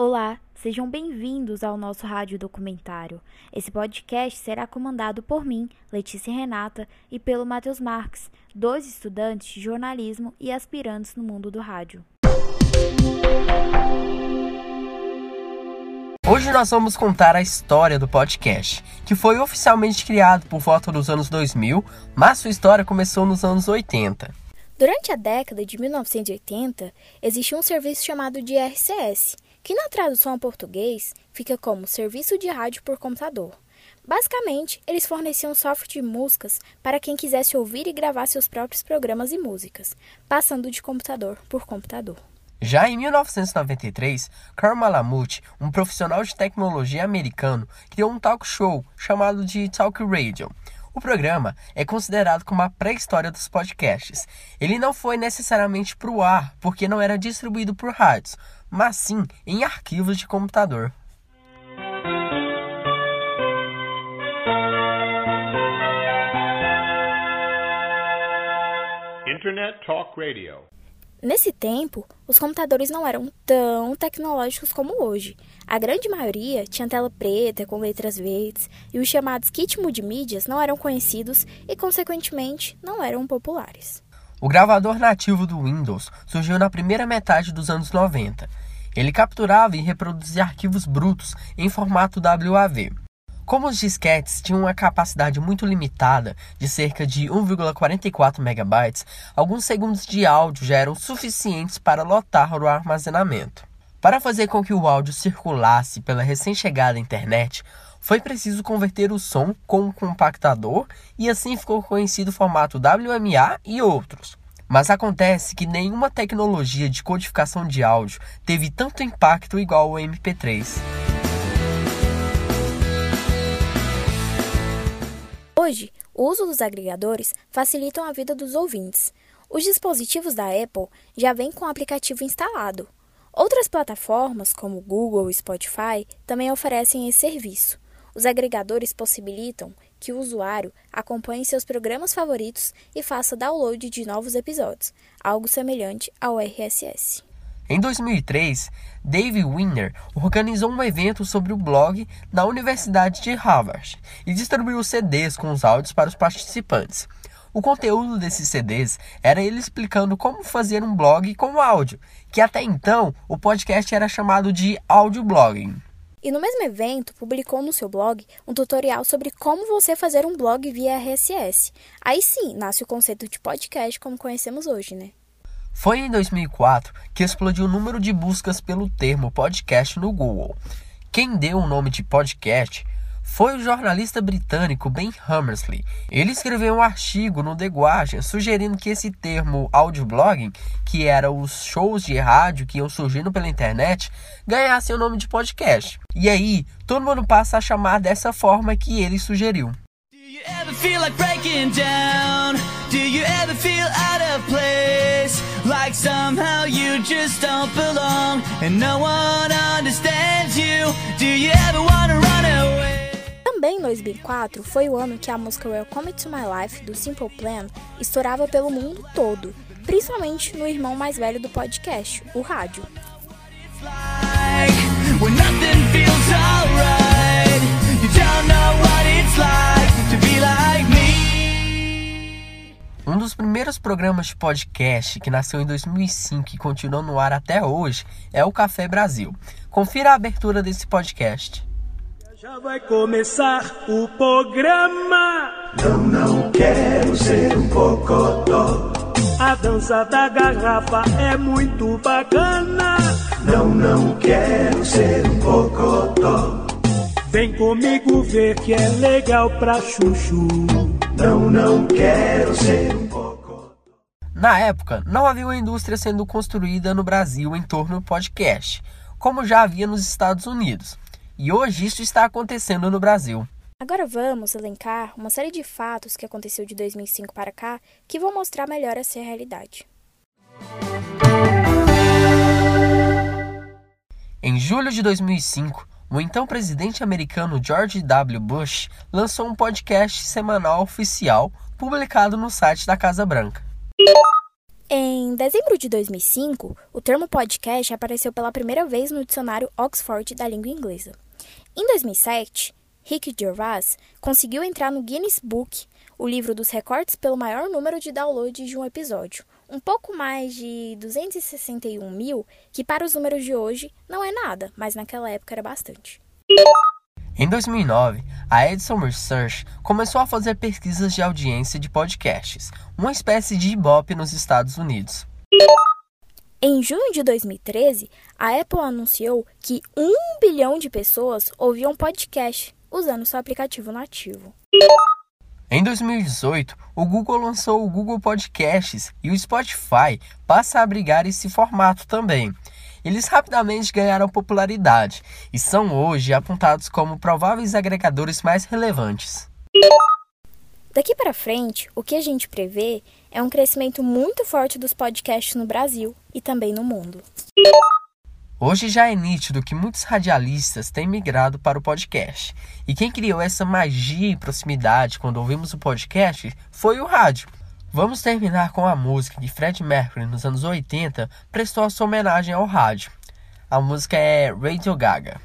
Olá, sejam bem-vindos ao nosso rádio documentário. Esse podcast será comandado por mim, Letícia Renata, e pelo Matheus Marques, dois estudantes de jornalismo e aspirantes no mundo do rádio. Hoje nós vamos contar a história do podcast, que foi oficialmente criado por volta dos anos 2000, mas sua história começou nos anos 80. Durante a década de 1980, existia um serviço chamado de RCS, que na tradução ao português fica como Serviço de Rádio por Computador. Basicamente, eles forneciam software de músicas para quem quisesse ouvir e gravar seus próprios programas e músicas, passando de computador por computador. Já em 1993, Carl Malamute, um profissional de tecnologia americano, criou um talk show chamado de Talk Radio. O programa é considerado como a pré-história dos podcasts. Ele não foi necessariamente para o ar, porque não era distribuído por rádios, mas sim em arquivos de computador. Internet Talk Radio. Nesse tempo, os computadores não eram tão tecnológicos como hoje. A grande maioria tinha tela preta com letras verdes e os chamados kit multimídias não eram conhecidos e, consequentemente, não eram populares. O gravador nativo do Windows surgiu na primeira metade dos anos 90. Ele capturava e reproduzia arquivos brutos em formato WAV. Como os disquetes tinham uma capacidade muito limitada, de cerca de 1,44 MB, alguns segundos de áudio já eram suficientes para lotar o armazenamento. Para fazer com que o áudio circulasse pela recém-chegada internet, foi preciso converter o som com um compactador e assim ficou conhecido o formato WMA e outros. Mas acontece que nenhuma tecnologia de codificação de áudio teve tanto impacto igual o MP3. Hoje, o uso dos agregadores facilitam a vida dos ouvintes. Os dispositivos da Apple já vêm com o aplicativo instalado. Outras plataformas, como Google e Spotify, também oferecem esse serviço. Os agregadores possibilitam que o usuário acompanhe seus programas favoritos e faça download de novos episódios, algo semelhante ao RSS. Em 2003, Dave Winner organizou um evento sobre o blog na Universidade de Harvard e distribuiu CDs com os áudios para os participantes. O conteúdo desses CDs era ele explicando como fazer um blog com áudio, que até então o podcast era chamado de audioblogging. E no mesmo evento, publicou no seu blog um tutorial sobre como você fazer um blog via RSS. Aí sim, nasce o conceito de podcast como conhecemos hoje, né? Foi em 2004 que explodiu o número de buscas pelo termo podcast no Google. Quem deu o nome de podcast foi o jornalista britânico Ben Hammersley. Ele escreveu um artigo no The Guardian sugerindo que esse termo audioblogging, que era os shows de rádio que iam surgindo pela internet, ganhasse o nome de podcast. E aí, todo mundo passa a chamar dessa forma que ele sugeriu. Like somehow you just don't belong and no one understands you. Do you ever wanna run away? Também em 2004 foi o ano que a música Welcome to My Life do Simple Plan estourava pelo mundo todo, principalmente no irmão mais velho do podcast, o rádio. Um dos primeiros programas de podcast que nasceu em 2005 e continua no ar até hoje é o Café Brasil. Confira a abertura desse podcast. Já vai começar o programa. Não, não quero ser um cocotó. A dança da garrafa é muito bacana. Não, não quero ser um cocotó. Vem comigo ver que é legal pra chuchu. Não, não quero ser um cocotó. Na época, não havia uma indústria sendo construída no Brasil em torno do podcast, como já havia nos Estados Unidos. E hoje isso está acontecendo no Brasil. Agora vamos elencar uma série de fatos que aconteceu de 2005 para cá que vão mostrar melhor essa realidade. Em julho de 2005, o então presidente americano George W. Bush lançou um podcast semanal oficial publicado no site da Casa Branca. Em dezembro de 2005, o termo podcast apareceu pela primeira vez no dicionário Oxford da língua inglesa. Em 2007, Rick Gervais conseguiu entrar no Guinness Book, o livro dos recortes pelo maior número de downloads de um episódio, um pouco mais de 261 mil, que para os números de hoje não é nada, mas naquela época era bastante. Em 2009, a Edison Research começou a fazer pesquisas de audiência de podcasts, uma espécie de Ibope nos Estados Unidos. Em junho de 2013, a Apple anunciou que um bilhão de pessoas ouviam podcast usando seu aplicativo nativo. Em 2018, o Google lançou o Google Podcasts e o Spotify passa a abrigar esse formato também. Eles rapidamente ganharam popularidade e são hoje apontados como prováveis agregadores mais relevantes. Daqui para frente, o que a gente prevê é um crescimento muito forte dos podcasts no Brasil e também no mundo. Hoje já é nítido que muitos radialistas têm migrado para o podcast. E quem criou essa magia e proximidade quando ouvimos o podcast foi o rádio. Vamos terminar com a música que Fred Mercury, nos anos 80, prestou a sua homenagem ao rádio. A música é Radio Gaga.